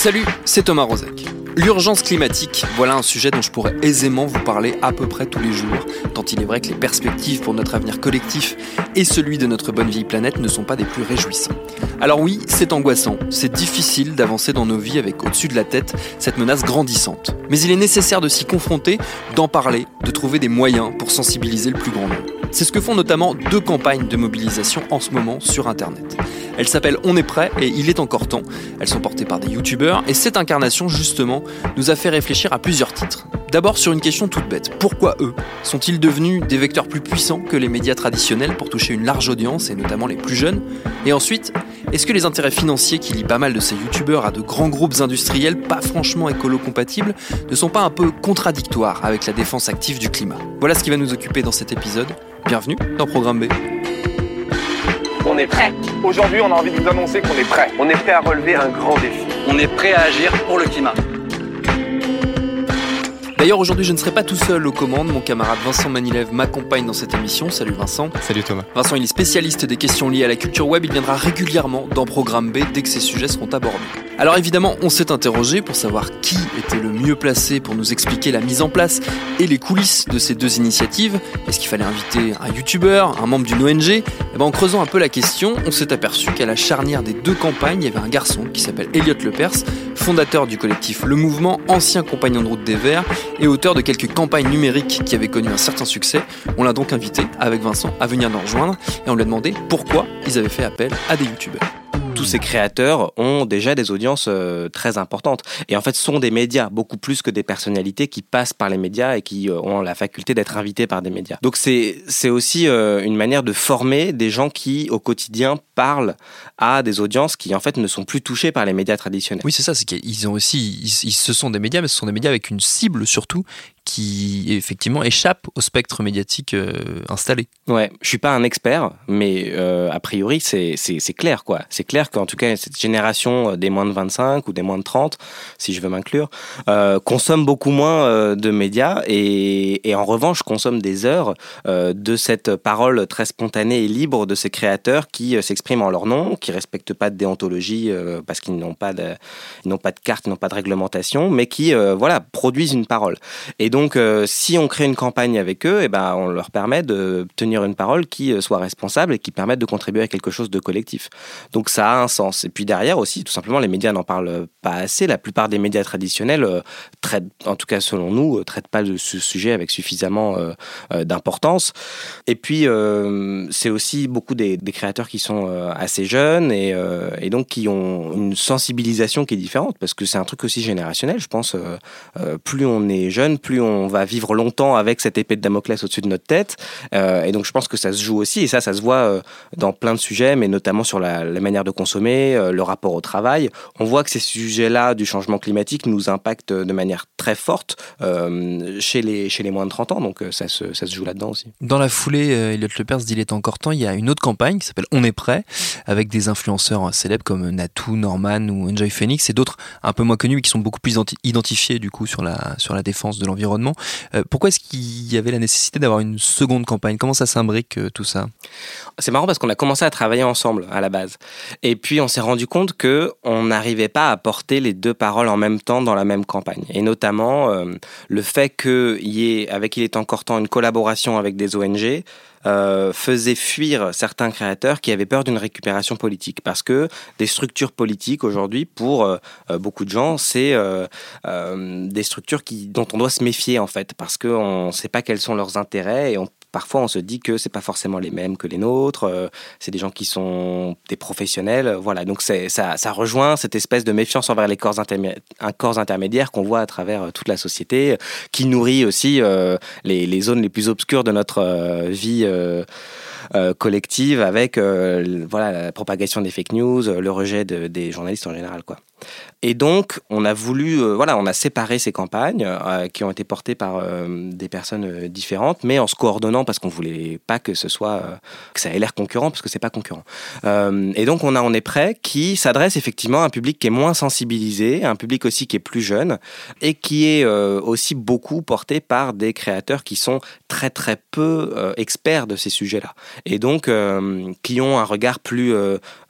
Salut, c'est Thomas Rozek. L'urgence climatique, voilà un sujet dont je pourrais aisément vous parler à peu près tous les jours, tant il est vrai que les perspectives pour notre avenir collectif et celui de notre bonne vieille planète ne sont pas des plus réjouissants. Alors oui, c'est angoissant, c'est difficile d'avancer dans nos vies avec au-dessus de la tête cette menace grandissante. Mais il est nécessaire de s'y confronter, d'en parler, de trouver des moyens pour sensibiliser le plus grand nombre. C'est ce que font notamment deux campagnes de mobilisation en ce moment sur Internet. Elles s'appellent On est prêt et Il est encore temps. Elles sont portées par des youtubeurs et cette incarnation justement nous a fait réfléchir à plusieurs titres. D'abord sur une question toute bête. Pourquoi eux? Sont-ils devenus des vecteurs plus puissants que les médias traditionnels pour toucher une large audience et notamment les plus jeunes? Et ensuite, est-ce que les intérêts financiers qui lient pas mal de ces youtubeurs à de grands groupes industriels pas franchement écolo-compatibles ne sont pas un peu contradictoires avec la défense active du climat? Voilà ce qui va nous occuper dans cet épisode. Bienvenue dans Programme B. On est prêt. Aujourd'hui, on a envie de vous annoncer qu'on est prêt. On est prêt à relever un grand défi. On est prêt à agir pour le climat. D'ailleurs, aujourd'hui, je ne serai pas tout seul aux commandes. Mon camarade Vincent Manilev m'accompagne dans cette émission. Salut Vincent. Salut Thomas. Vincent, il est spécialiste des questions liées à la culture web. Il viendra régulièrement dans Programme B dès que ces sujets seront abordés. Alors évidemment, on s'est interrogé pour savoir qui était le mieux placé pour nous expliquer la mise en place et les coulisses de ces deux initiatives. Est-ce qu'il fallait inviter un youtubeur, un membre d'une ONG et ben, En creusant un peu la question, on s'est aperçu qu'à la charnière des deux campagnes, il y avait un garçon qui s'appelle Elliot Lepers, fondateur du collectif Le Mouvement, ancien compagnon de route des Verts et auteur de quelques campagnes numériques qui avaient connu un certain succès. On l'a donc invité, avec Vincent, à venir nous rejoindre et on lui a demandé pourquoi ils avaient fait appel à des youtubeurs tous ces créateurs ont déjà des audiences euh, très importantes. Et en fait, sont des médias, beaucoup plus que des personnalités qui passent par les médias et qui euh, ont la faculté d'être invités par des médias. Donc c'est aussi euh, une manière de former des gens qui, au quotidien, parlent à des audiences qui, en fait, ne sont plus touchées par les médias traditionnels. Oui, c'est ça, c'est qu'ils ont aussi, ils, ce sont des médias, mais ce sont des médias avec une cible surtout qui effectivement échappe au spectre médiatique installé. Ouais, je suis pas un expert, mais a priori c'est clair quoi. C'est clair qu'en tout cas, cette génération euh, des moins de 25 ou des moins de 30, si je veux m'inclure, euh, consomme beaucoup moins euh, de médias et, en revanche consomme des heures de cette parole très spontanée et libre de ces créateurs qui s'expriment en leur nom, qui respectent pas de déontologie parce qu'ils n'ont pas de, n'ont pas de carte, n'ont pas de réglementation, mais qui voilà produisent une parole. Et donc, si on crée une campagne avec eux, et eh ben, on leur permet de tenir une parole qui soit responsable et qui permette de contribuer à quelque chose de collectif. Donc ça a un sens. Et puis derrière aussi, tout simplement, les médias n'en parlent pas assez. La plupart des médias traditionnels euh, traitent, en tout cas selon nous, ne euh, traitent pas de ce sujet avec suffisamment euh, d'importance. Et puis, c'est aussi beaucoup des, créateurs qui sont assez jeunes et, et, donc qui ont une sensibilisation qui est différente parce que c'est un truc aussi générationnel. Je pense, plus on est jeune, plus on va vivre longtemps avec cette épée de Damoclès au-dessus de notre tête. et donc, je pense que ça se joue aussi et ça, ça se voit dans plein de sujets, mais notamment sur la, manière de consommer, euh, le rapport au travail. On voit que ces sujets-là du changement climatique nous impactent de manière très forte euh, chez, les, moins de 30 ans, donc euh, ça se, joue là-dedans aussi. Dans la foulée, Elliot Lepers dit il est encore temps, il y a une autre campagne qui s'appelle On est prêt, avec des influenceurs célèbres comme Natou, Norman ou Enjoy Phoenix et d'autres un peu moins connus mais qui sont beaucoup plus identifiés du coup sur la défense de l'environnement. Pourquoi est-ce qu'il y avait la nécessité d'avoir une seconde campagne? Comment ça s'imbrique tout ça? C'est marrant parce qu'on a commencé à travailler ensemble à la base. Et puis on s'est rendu compte que on n'arrivait pas à porter les deux paroles en même temps dans la même campagne. Et notamment euh, le fait qu'il y ait, avec Il est encore temps, une collaboration avec des ONG. Euh, faisait fuir certains créateurs qui avaient peur d'une récupération politique. Parce que des structures politiques aujourd'hui, pour euh, beaucoup de gens, c'est des structures qui, dont on doit se méfier en fait, parce qu'on ne sait pas quels sont leurs intérêts et on parfois on se dit que c'est pas forcément les mêmes que les nôtres, euh, c'est des gens qui sont des professionnels, voilà. Donc ça, ça rejoint cette espèce de méfiance envers les corps, un corps intermédiaires qu'on voit à travers euh, toute la société, qui nourrit aussi les, les, zones les plus obscures de notre vie. collective avec voilà la propagation des fake news, le rejet des journalistes en général quoi. Et donc, on a voulu, euh, voilà, on a séparé ces campagnes euh, qui ont été portées par euh, des personnes différentes, mais en se coordonnant parce qu'on voulait pas que ce soit, que ça ait l'air concurrent, parce que c'est pas concurrent. et donc, on a On est prêt qui s'adresse effectivement à un public qui est moins sensibilisé, un public aussi qui est plus jeune et qui est aussi beaucoup porté par des créateurs qui sont très très peu experts de ces sujets-là et donc qui ont un regard plus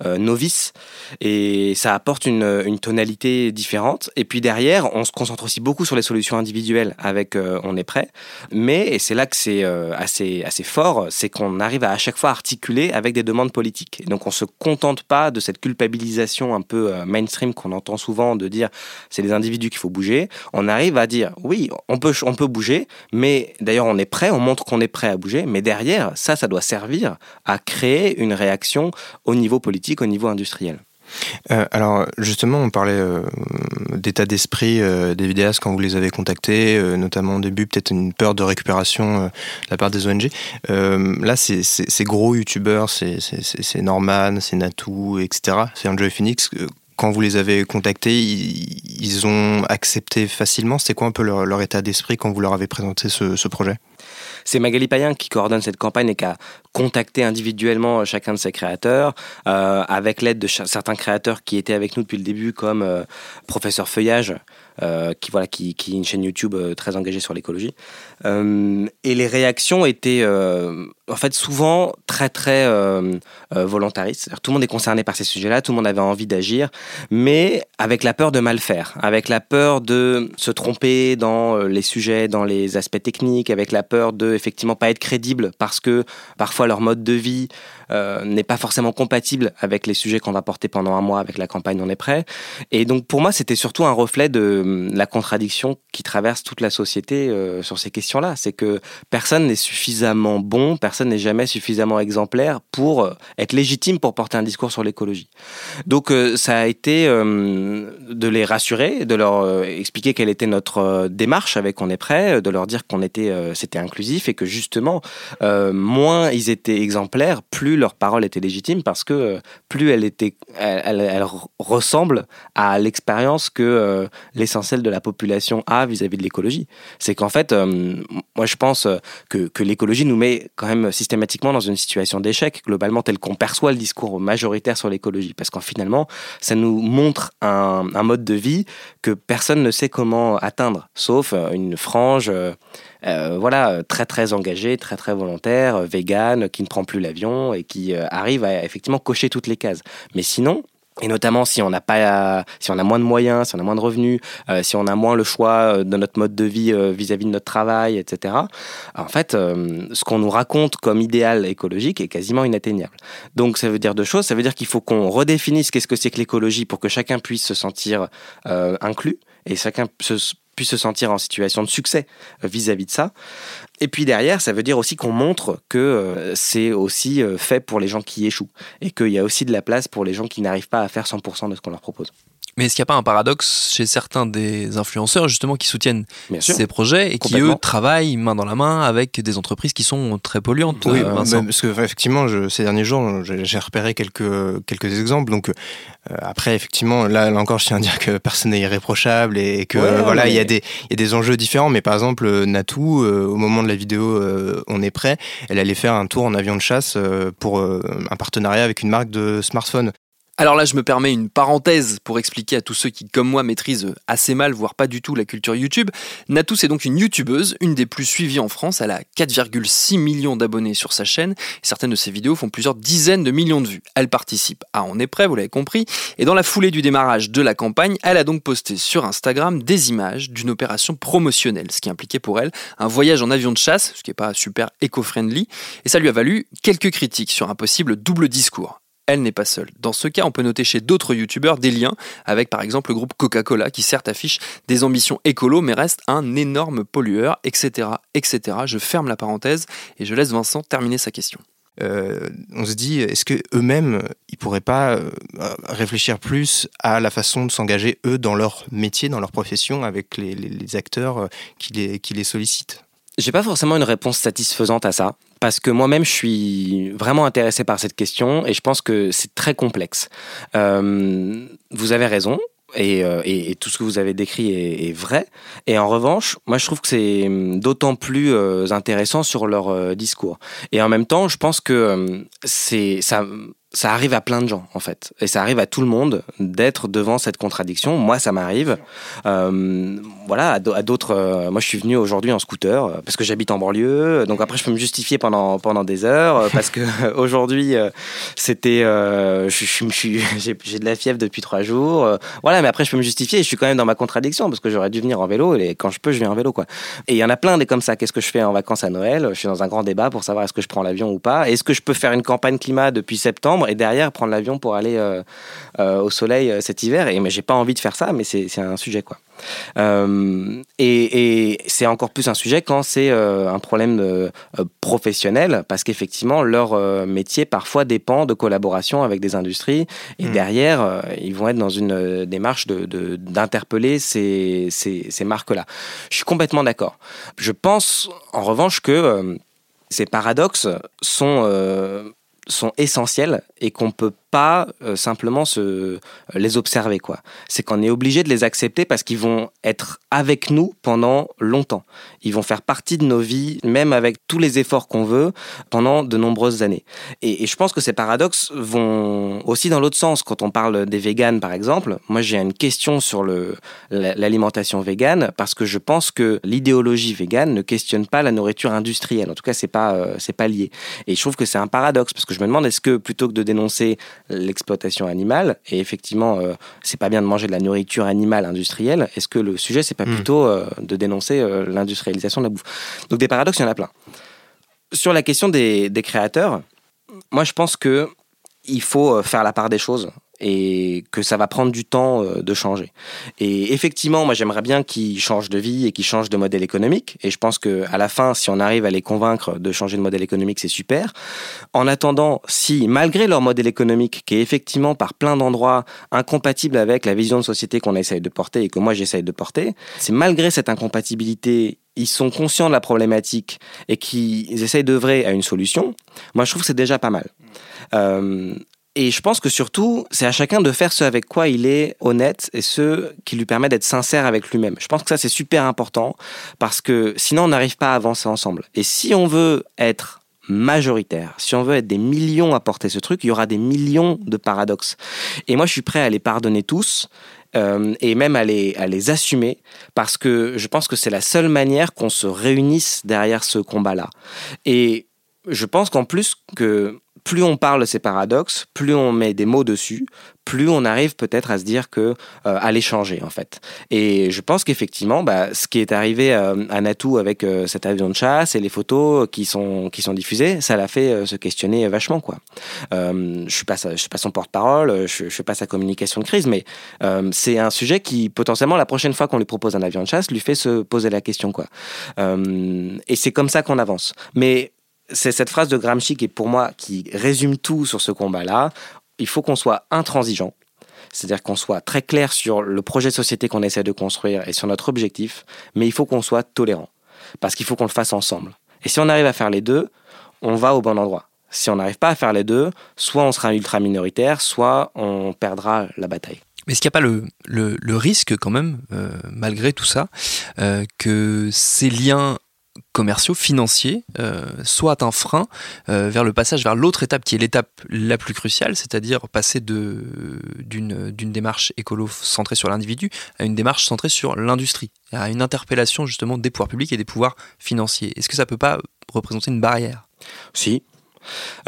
novice et ça apporte une, une tonalité différente. Et puis derrière, on se concentre aussi beaucoup sur les solutions individuelles avec euh, On est prêt. Mais, et c'est là que c'est euh, assez, assez fort, c'est qu'on arrive à à chaque fois articuler avec des demandes politiques. Et donc on se contente pas de cette culpabilisation un peu euh, mainstream qu'on entend souvent de dire c'est les individus qu'il faut bouger. On arrive à dire oui, on peut, on peut bouger, mais d'ailleurs on est prêt, on montre qu'on est prêt à bouger, mais derrière, ça, ça doit servir à créer une réaction au niveau politique, au niveau industriel. Euh, alors justement, on parlait euh, d'état d'esprit euh, des vidéastes quand vous les avez contactés, notamment au début peut-être une peur de récupération de la part des ONG. là, c'est gros youtubeurs, c'est Norman, c'est Natou, etc. C'est Enjoy Phoenix. Quand vous les avez contactés, ils, ont accepté facilement. C'était quoi un peu leur, état d'esprit quand vous leur avez présenté ce projet? C'est Magali Payen qui coordonne cette campagne et qui a contacté individuellement chacun de ses créateurs, euh, avec l'aide de certains créateurs qui étaient avec nous depuis le début, comme euh, Professeur Feuillage, euh, qui voilà qui, qui, est une chaîne YouTube très engagée sur l'écologie. et les réactions étaient en fait souvent très très volontaristes. Tout le monde est concerné par ces sujets-là, tout le monde avait envie d'agir, mais avec la peur de mal faire, avec la peur de se tromper dans les sujets, dans les aspects techniques, avec la peur de effectivement pas être crédible parce que parfois leur mode de vie euh, n'est pas forcément compatible avec les sujets qu'on va porter pendant un mois avec la campagne On est prêt. Et donc pour moi, c'était surtout un reflet de hum, la contradiction qui traverse toute la société euh, sur ces questions-là. C'est que personne n'est suffisamment bon, personne n'est jamais suffisamment exemplaire pour euh, être légitime pour porter un discours sur l'écologie. Donc ça a été hum, de les rassurer, de leur expliquer quelle était notre démarche avec On est prêt, de leur dire qu'on était, c'était inclusif et que justement, moins ils étaient exemplaires, plus leur parole était légitime parce que euh, plus elle était, elle, ressemble à l'expérience que euh, l'essentiel de la population a vis-à-vis de l'écologie. C'est qu'en fait, euh, moi je pense que, que l'écologie nous met quand même systématiquement dans une situation d'échec globalement tel qu'on perçoit le discours majoritaire sur l'écologie, parce qu'en finalement, ça nous montre un, un, mode de vie que personne ne sait comment atteindre, sauf une frange. Euh, voilà, très très engagé, très très volontaire, euh, vegan, qui ne prend plus l'avion et qui euh, arrive à effectivement cocher toutes les cases. Mais sinon, et notamment si on n'a pas, si on a moins de moyens, si on a moins de revenus, si on a moins le choix de notre mode de vie vis-à-vis de notre travail, etc. En fait, ce qu'on nous raconte comme idéal écologique est quasiment inatteignable. Donc ça veut dire deux choses. Ça veut dire qu'il faut qu'on redéfinisse qu'est-ce que c'est que l'écologie pour que chacun puisse se sentir inclus et chacun se, se sentir en situation de succès euh, vis-à-vis de ça. Et puis derrière, ça veut dire aussi qu'on montre que euh, c'est aussi euh, fait pour les gens qui échouent et qu'il y a aussi de la place pour les gens qui n'arrivent pas à faire 100% de ce qu'on leur propose. Mais est-ce qu'il n'y a pas un paradoxe chez certains des influenceurs justement qui soutiennent ces projets et qui eux travaillent main dans la main avec des entreprises qui sont très polluantes Oui, euh, parce que effectivement, je, ces derniers jours, j'ai repéré quelques quelques exemples. Donc euh, après, effectivement, là, là, encore, je tiens à dire que personne n'est irréprochable et, que voilà, il y a des y a des enjeux différents. Mais par exemple, Natou, euh, au moment de la vidéo, on est prêt. Elle allait faire un tour en avion de chasse pour un partenariat avec une marque de smartphone. Alors là, je me permets une parenthèse pour expliquer à tous ceux qui, comme moi, maîtrisent assez mal, voire pas du tout la culture YouTube. Natou, c'est donc une YouTubeuse, une des plus suivies en France. Elle a 4,6 millions d'abonnés sur sa chaîne. certaines de ses vidéos font plusieurs dizaines de millions de vues. Elle participe à On est prêt, vous l'avez compris. Et dans la foulée du démarrage de la campagne, elle a donc posté sur Instagram des images d'une opération promotionnelle, ce qui impliquait pour elle un voyage en avion de chasse, ce qui n'est pas super éco-friendly. Et ça lui a valu quelques critiques sur un possible double discours. Elle n'est pas seule. Dans ce cas, on peut noter chez d'autres youtubeurs des liens avec par exemple le groupe Coca-Cola qui certes affiche des ambitions écolo mais reste un énorme pollueur, etc. etc. Je ferme la parenthèse et je laisse Vincent terminer sa question. Euh, on se dit, est-ce que eux-mêmes, ils pourraient pas euh, réfléchir plus à la façon de s'engager eux dans leur métier, dans leur profession, avec les, acteurs qui les sollicitent? J'ai pas forcément une réponse satisfaisante à ça. Parce que moi-même, je suis vraiment intéressé par cette question et je pense que c'est très complexe. vous avez raison, euh, et, tout ce que vous avez décrit est, vrai. Et en revanche, moi je trouve que c'est hum, d'autant plus euh, intéressant sur leur euh, discours. Et en même temps, je pense que c'est ça ça arrive à plein de gens en fait. Et ça arrive à tout le monde d'être devant cette contradiction. Moi ça m'arrive. Euh, voilà à d'autres euh, moi je suis venu aujourd'hui en scooter euh, parce que j'habite en banlieue. Donc après je peux me justifier pendant pendant des heures parce que aujourd'hui c'était j'ai de la fièvre depuis trois jours. Voilà mais après je peux me justifier je suis quand même dans ma contradiction parce que j'aurais dû venir en vélo et quand je peux je viens en vélo quoi. Et il y en a plein des comme ça. Qu'est-ce que je fais en vacances à Noël? Je suis dans un grand débat pour savoir est-ce que je prends l'avion ou pas. Est-ce que je peux faire une campagne climat depuis septembre? Et derrière prendre l'avion pour aller euh, euh, au soleil euh, cet hiver. Et mais j'ai pas envie de faire ça, mais c'est un sujet quoi. et, c'est encore plus un sujet quand c'est un problème professionnel, parce qu'effectivement, leur métier parfois dépend de collaboration avec des industries, et mmh. derrière, ils vont être dans une démarche d'interpeller de, ces, ces, ces marques-là. Je suis complètement d'accord. Je pense, en revanche, que ces paradoxes sont sont essentiels et qu'on peut pas euh, simplement se, les observer. quoi. C'est qu'on est obligé de les accepter parce qu'ils vont être avec nous pendant longtemps. Ils vont faire partie de nos vies, même avec tous les efforts qu'on veut, pendant de nombreuses années. Et, je pense que ces paradoxes vont aussi dans l'autre sens. Quand on parle des véganes, par exemple, moi j'ai une question sur l'alimentation végane parce que je pense que l'idéologie végane ne questionne pas la nourriture industrielle. En tout cas, c'est pas, euh, c'est pas lié. Et je trouve que c'est un paradoxe parce que je me demande est-ce que plutôt que de dénoncer l'exploitation animale. Et effectivement, euh, c'est pas bien de manger de la nourriture animale industrielle. Est-ce que le sujet, c'est pas hmm. plutôt euh, de dénoncer euh, l'industrialisation de la bouffe? Donc des paradoxes, il y en a plein. Sur la question des, des créateurs, moi je pense que il faut faire la part des choses et que ça va prendre du temps euh, de changer. Et effectivement, moi j'aimerais bien qu'ils changent de vie et qu'ils changent de modèle économique. Et je pense que à la fin, si on arrive à les convaincre de changer de modèle économique, c'est super. En attendant, si malgré leur modèle économique, qui est effectivement par plein d'endroits incompatible avec la vision de société qu'on essaye de porter et que moi j'essaye de porter, c'est malgré cette incompatibilité ils sont conscients de la problématique et qu'ils essayent d'œuvrer à une solution, moi je trouve que c'est déjà pas mal. Euh, et je pense que surtout, c'est à chacun de faire ce avec quoi il est honnête et ce qui lui permet d'être sincère avec lui-même. Je pense que ça, c'est super important parce que sinon, on n'arrive pas à avancer ensemble. Et si on veut être majoritaire, si on veut être des millions à porter ce truc, il y aura des millions de paradoxes. Et moi, je suis prêt à les pardonner tous. Euh, et même à les, à les assumer parce que je pense que c'est la seule manière qu'on se réunisse derrière ce combat-là. Et je pense qu'en plus que plus on parle de ces paradoxes, plus on met des mots dessus, plus on arrive peut-être à se dire que euh, à les changer en fait. Et je pense qu'effectivement, bah, ce qui est arrivé euh, à Natou avec euh, cet avion de chasse et les photos qui sont qui sont diffusées, ça l'a fait se questionner vachement quoi. je suis pas je suis pas son porte-parole, je, je fais pas sa communication de crise, mais c'est un sujet qui potentiellement la prochaine fois qu'on lui propose un avion de chasse lui fait se poser la question quoi. et c'est comme ça qu'on avance. Mais c'est cette phrase de Gramsci qui est pour moi qui résume tout sur ce combat-là. Il faut qu'on soit intransigeant, c'est-à-dire qu'on soit très clair sur le projet de société qu'on essaie de construire et sur notre objectif, mais il faut qu'on soit tolérant, parce qu'il faut qu'on le fasse ensemble. Et si on arrive à faire les deux, on va au bon endroit. Si on n'arrive pas à faire les deux, soit on sera ultra minoritaire, soit on perdra la bataille. Mais est-ce qu'il n'y a pas le, le, risque quand même, euh, malgré tout ça, euh, que ces liens commerciaux, financiers, euh, soit un frein euh, vers le passage vers l'autre étape qui est l'étape la plus cruciale, c'est-à-dire passer d'une démarche écolo centrée sur l'individu à une démarche centrée sur l'industrie, à une interpellation justement des pouvoirs publics et des pouvoirs financiers. Est-ce que ça peut pas représenter une barrière? Si,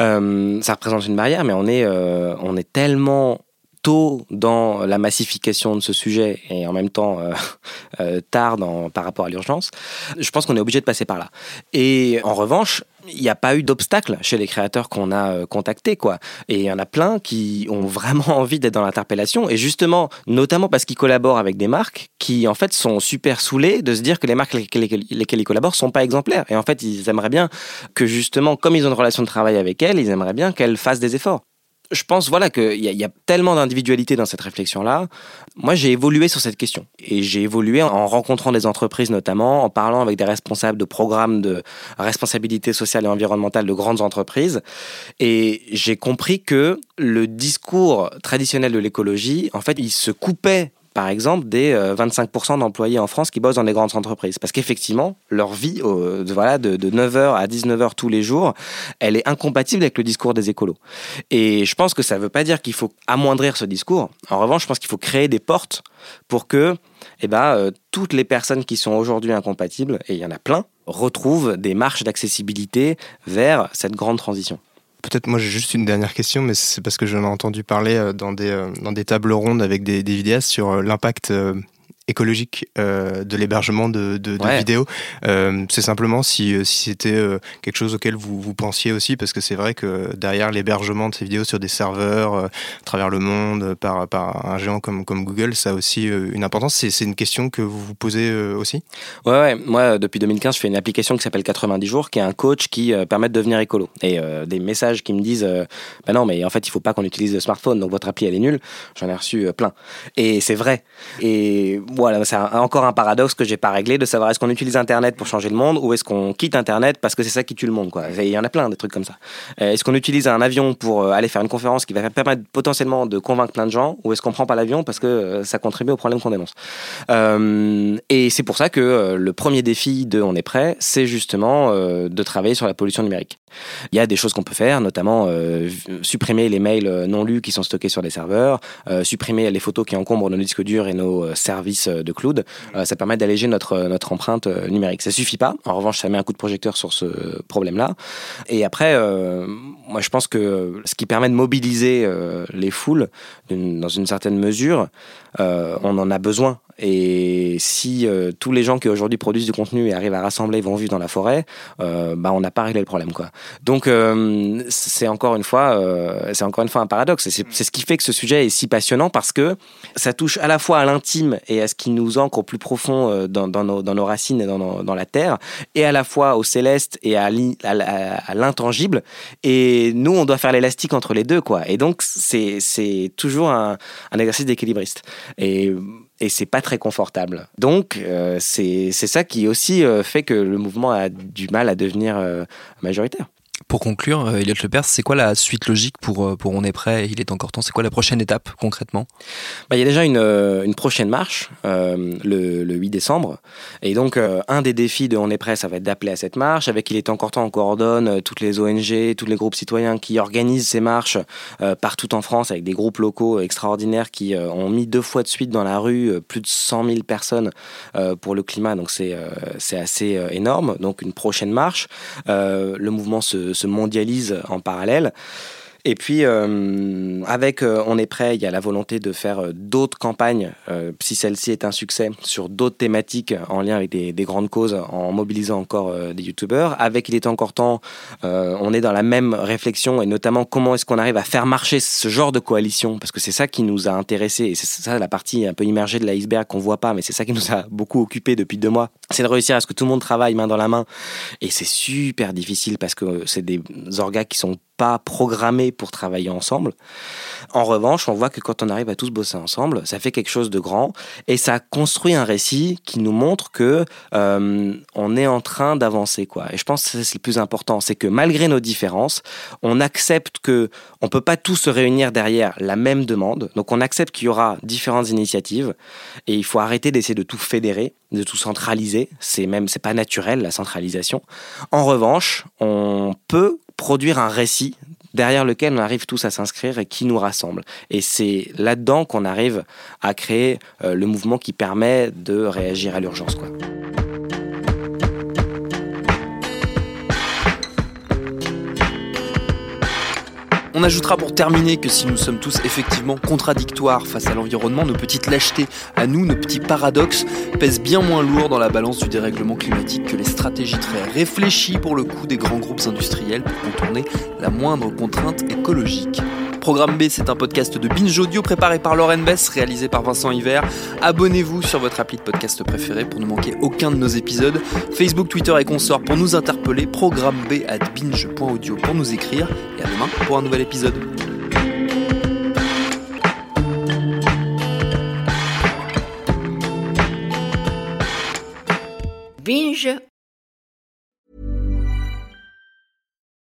euh, ça représente une barrière, mais on est, on est tellement tôt dans la massification de ce sujet et en même temps tard dans, par rapport à l'urgence, je pense qu'on est obligé de passer par là. Et en revanche, il n'y a pas eu d'obstacle chez les créateurs qu'on a euh, contactés, quoi. Et il y en a plein qui ont vraiment envie d'être dans l'interpellation. Et justement, notamment parce qu'ils collaborent avec des marques qui, en fait, sont super saoulés de se dire que les marques avec lesquelles, ils collaborent sont pas exemplaires. Et en fait, ils aimeraient bien que, justement, comme ils ont une relation de travail avec elles, ils aimeraient bien qu'elles fassent des efforts je pense voilà qu'il y, y, a tellement d'individualité dans cette réflexion-là. Moi, j'ai évolué sur cette question. Et j'ai évolué en rencontrant des entreprises notamment, en parlant avec des responsables de programmes de responsabilité sociale et environnementale de grandes entreprises. Et j'ai compris que le discours traditionnel de l'écologie, en fait, il se coupait par exemple, des 25% euh, d'employés en France qui bossent dans des grandes entreprises. Parce qu'effectivement, leur vie voilà, de, 9h à 19h tous les jours, elle est incompatible avec le discours des écolos. Et je pense que ça ne veut pas dire qu'il faut amoindrir ce discours. En revanche, je pense qu'il faut créer des portes pour que eh ben, euh, toutes les personnes qui sont aujourd'hui incompatibles, et il y en a plein, retrouvent des marches d'accessibilité vers cette grande transition. Peut-être moi j'ai juste une dernière question, mais c'est parce que j'en ai entendu parler euh, dans des, euh, dans des tables rondes avec des, des vidéastes sur euh, l'impact écologique euh, de l'hébergement de, de, de vidéos. Euh, c'est simplement si, euh, si c'était euh, quelque chose auquel vous, vous pensiez aussi, parce que c'est vrai que derrière l'hébergement de ces vidéos sur des serveurs à travers le monde par, par un géant comme, comme Google, ça a aussi une importance. C'est une question que vous vous posez aussi? Ouais, ouais, moi depuis 2015, je fais une application qui s'appelle 90 jours, qui est un coach qui permet de devenir écolo. Et des messages qui me disent, bah non, mais en fait, il faut pas qu'on utilise le smartphone, donc votre appli elle est nulle. J'en ai reçu plein. Et c'est vrai. Et voilà, c'est encore un paradoxe que j'ai pas réglé de savoir est-ce qu'on utilise Internet pour changer le monde ou est-ce qu'on quitte Internet parce que c'est ça qui tue le monde. Quoi. Il y en a plein des trucs comme ça. Euh, est-ce qu'on utilise un avion pour euh, aller faire une conférence qui va permettre potentiellement de convaincre plein de gens ou est-ce qu'on prend pas l'avion parce que euh, ça contribue au problème qu'on dénonce? Et c'est pour ça que le premier défi de On est prêt, c'est justement de travailler sur la pollution numérique. Il y a des choses qu'on peut faire, notamment supprimer les mails non lus qui sont stockés sur des serveurs, supprimer les photos qui encombrent nos disques durs et nos services de cloud, euh, ça permet d'alléger notre, notre empreinte euh, numérique. Ça suffit pas. En revanche, ça met un coup de projecteur sur ce problème-là. Et après, euh, moi, je pense que ce qui permet de mobiliser les foules dans une certaine mesure, on en a besoin. Et si tous les gens qui aujourd'hui produisent du contenu et arrivent à rassembler vont vivre dans la forêt, bah on n'a pas réglé le problème quoi. Donc c'est encore une fois, c'est encore une fois un paradoxe. C'est ce qui fait que ce sujet est si passionnant parce que ça touche à la fois à l'intime et à ce qui nous ancre au plus profond euh, dans, nos, racines et dans, la terre, et à la fois au céleste et à l'intangible. Et nous, on doit faire l'élastique entre les deux, quoi. Et donc, c'est toujours un, exercice d'équilibriste. Et et c'est pas très confortable. Donc euh, c'est ça qui aussi euh, fait que le mouvement a du mal à devenir majoritaire. Pour conclure, euh, Elliot Lepers, c'est quoi la suite logique pour, euh, pour On est prêt, il est encore temps? C'est quoi la prochaine étape concrètement? Bah, Il y a déjà une, euh, une prochaine marche le, le, 8 décembre. Et donc, un des défis de On est prêt, ça va être d'appeler à cette marche. Avec Il est encore temps, on coordonne toutes les ONG, tous les groupes citoyens qui organisent ces marches partout en France avec des groupes locaux extraordinaires qui ont mis deux fois de suite dans la rue plus de 100 000 personnes pour le climat. Donc, c'est c'est assez énorme. Donc, une prochaine marche. le mouvement se se mondialise en parallèle. Et puis, euh, avec euh, On est prêt, il y a la volonté de faire euh, d'autres campagnes, si celle-ci est un succès, sur d'autres thématiques en lien avec des, grandes causes, en mobilisant encore des youtubeurs. Avec Il est encore temps, on est dans la même réflexion, et notamment comment est-ce qu'on arrive à faire marcher ce genre de coalition, parce que c'est ça qui nous a intéressés, et c'est ça la partie un peu immergée de l'iceberg qu'on voit pas, mais c'est ça qui nous a beaucoup occupé depuis deux mois. C'est de réussir à ce que tout le monde travaille main dans la main, et c'est super difficile parce que c'est des organes qui sont pas programmés pour travailler ensemble. En revanche, on voit que quand on arrive à tous bosser ensemble, ça fait quelque chose de grand et ça construit un récit qui nous montre que euh, on est en train d'avancer quoi. Et je pense que c'est le plus important, c'est que malgré nos différences, on accepte que on peut pas tous se réunir derrière la même demande. Donc on accepte qu'il y aura différentes initiatives et il faut arrêter d'essayer de tout fédérer, de tout centraliser. C'est même c'est pas naturel la centralisation. En revanche, on peut produire un récit derrière lequel on arrive tous à s'inscrire et qui nous rassemble. Et c'est là-dedans qu'on arrive à créer euh, le mouvement qui permet de réagir à l'urgence. Quoi. On ajoutera pour terminer que si nous sommes tous effectivement contradictoires face à l'environnement, nos petites lâchetés à nous, nos petits paradoxes, pèsent bien moins lourd dans la balance du dérèglement climatique que les stratégies très réfléchies pour le coup des grands groupes industriels pour contourner la moindre contrainte écologique. Programme B, c'est un podcast de Binge Audio préparé par Lauren Bess, réalisé par Vincent Hiver. Abonnez-vous sur votre appli de podcast préféré pour ne manquer aucun de nos épisodes. Facebook, Twitter et consorts pour nous interpeller. Programme B at binge.audio pour nous écrire. Et à demain pour un nouvel épisode. Binge.